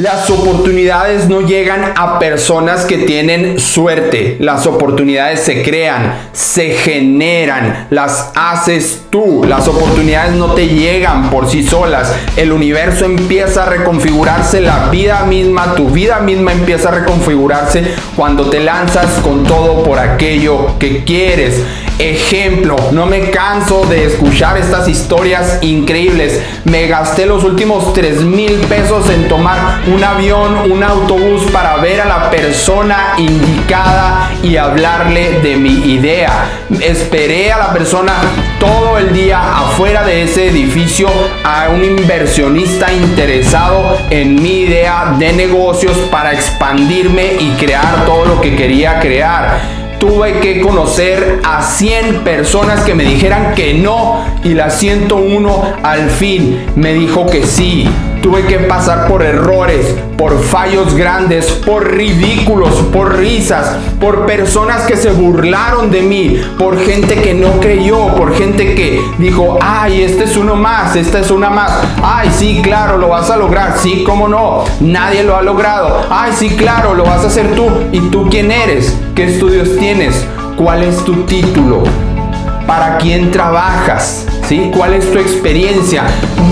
Las oportunidades no llegan a personas que tienen suerte. Las oportunidades se crean, se generan, las haces tú. Las oportunidades no te llegan por sí solas. El universo empieza a reconfigurarse, la vida misma, tu vida misma empieza a reconfigurarse cuando te lanzas con todo por aquello que quieres. Ejemplo, no me canso de escuchar estas historias increíbles. Me gasté los últimos 3 mil pesos en tomar un avión, un autobús para ver a la persona indicada y hablarle de mi idea. Esperé a la persona todo el día afuera de ese edificio a un inversionista interesado en mi idea de negocios para expandirme y crear todo lo que quería crear tuve que conocer a 100 personas que me dijeran que no y la 101 al fin me dijo que sí. Tuve que pasar por errores, por fallos grandes, por ridículos, por risas, por personas que se burlaron de mí, por gente que no creyó, por gente que dijo, ay, este es uno más, esta es una más. Ay, sí, claro, lo vas a lograr. Sí, cómo no, nadie lo ha logrado. Ay, sí, claro, lo vas a hacer tú. ¿Y tú quién eres? ¿Qué estudios tienes? ¿Cuál es tu título? ¿Para quién trabajas? ¿Sí? ¿Cuál es tu experiencia?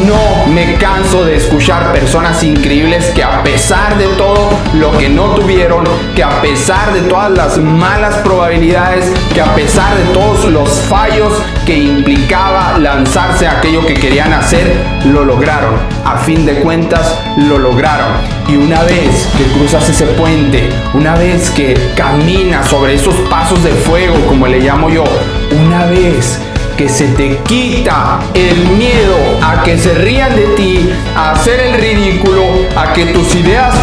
No me canso de escuchar personas increíbles que a pesar de todo lo que no tuvieron, que a pesar de todas las malas probabilidades, que a pesar de todos los fallos que implicaba lanzarse a aquello que querían hacer, lo lograron. A fin de cuentas, lo lograron. Y una vez que cruzas ese puente, una vez que caminas sobre esos pasos de fuego, como le llamo yo, una vez que se te quita el miedo a que se rían de ti, a hacer el ridículo, a que tus ideas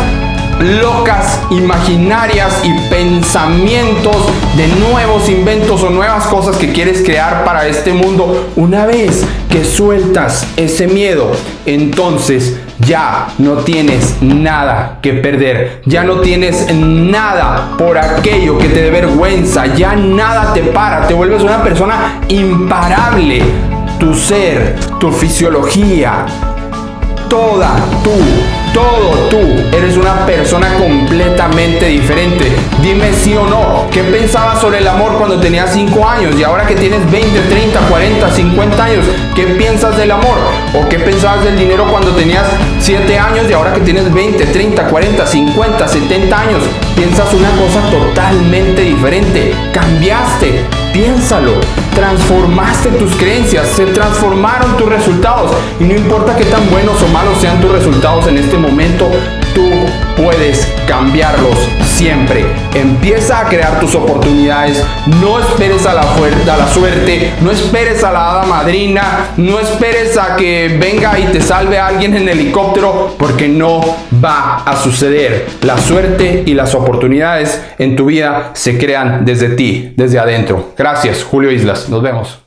locas, imaginarias y pensamientos de nuevos inventos o nuevas cosas que quieres crear para este mundo, una vez que sueltas ese miedo, entonces ya no tienes nada que perder, ya no tienes nada por aquello que te dé vergüenza, ya nada te para, te vuelves una persona imparable. Tu ser, tu fisiología, toda tú, todo tú, eres una persona completamente diferente. Dime sí o no, ¿qué pensabas sobre el amor cuando tenías 5 años y ahora que tienes 20, 30, 40, 50 años, ¿qué piensas del amor? ¿O qué pensabas del dinero cuando tenías 7 años y ahora que tienes 20, 30, 40, 50, 70 años? Piensas una cosa totalmente diferente. Cambiaste, piénsalo. Transformaste tus creencias, se transformaron tus resultados. Y no importa qué tan buenos o malos sean tus resultados en este momento, tú puedes cambiarlos siempre. Empieza a crear tus oportunidades. No esperes a la, a la suerte. No esperes a la hada madrina. No esperes a que venga y te salve alguien en helicóptero porque no va a suceder. La suerte y las oportunidades en tu vida se crean desde ti, desde adentro. Gracias, Julio Islas. Nos vemos.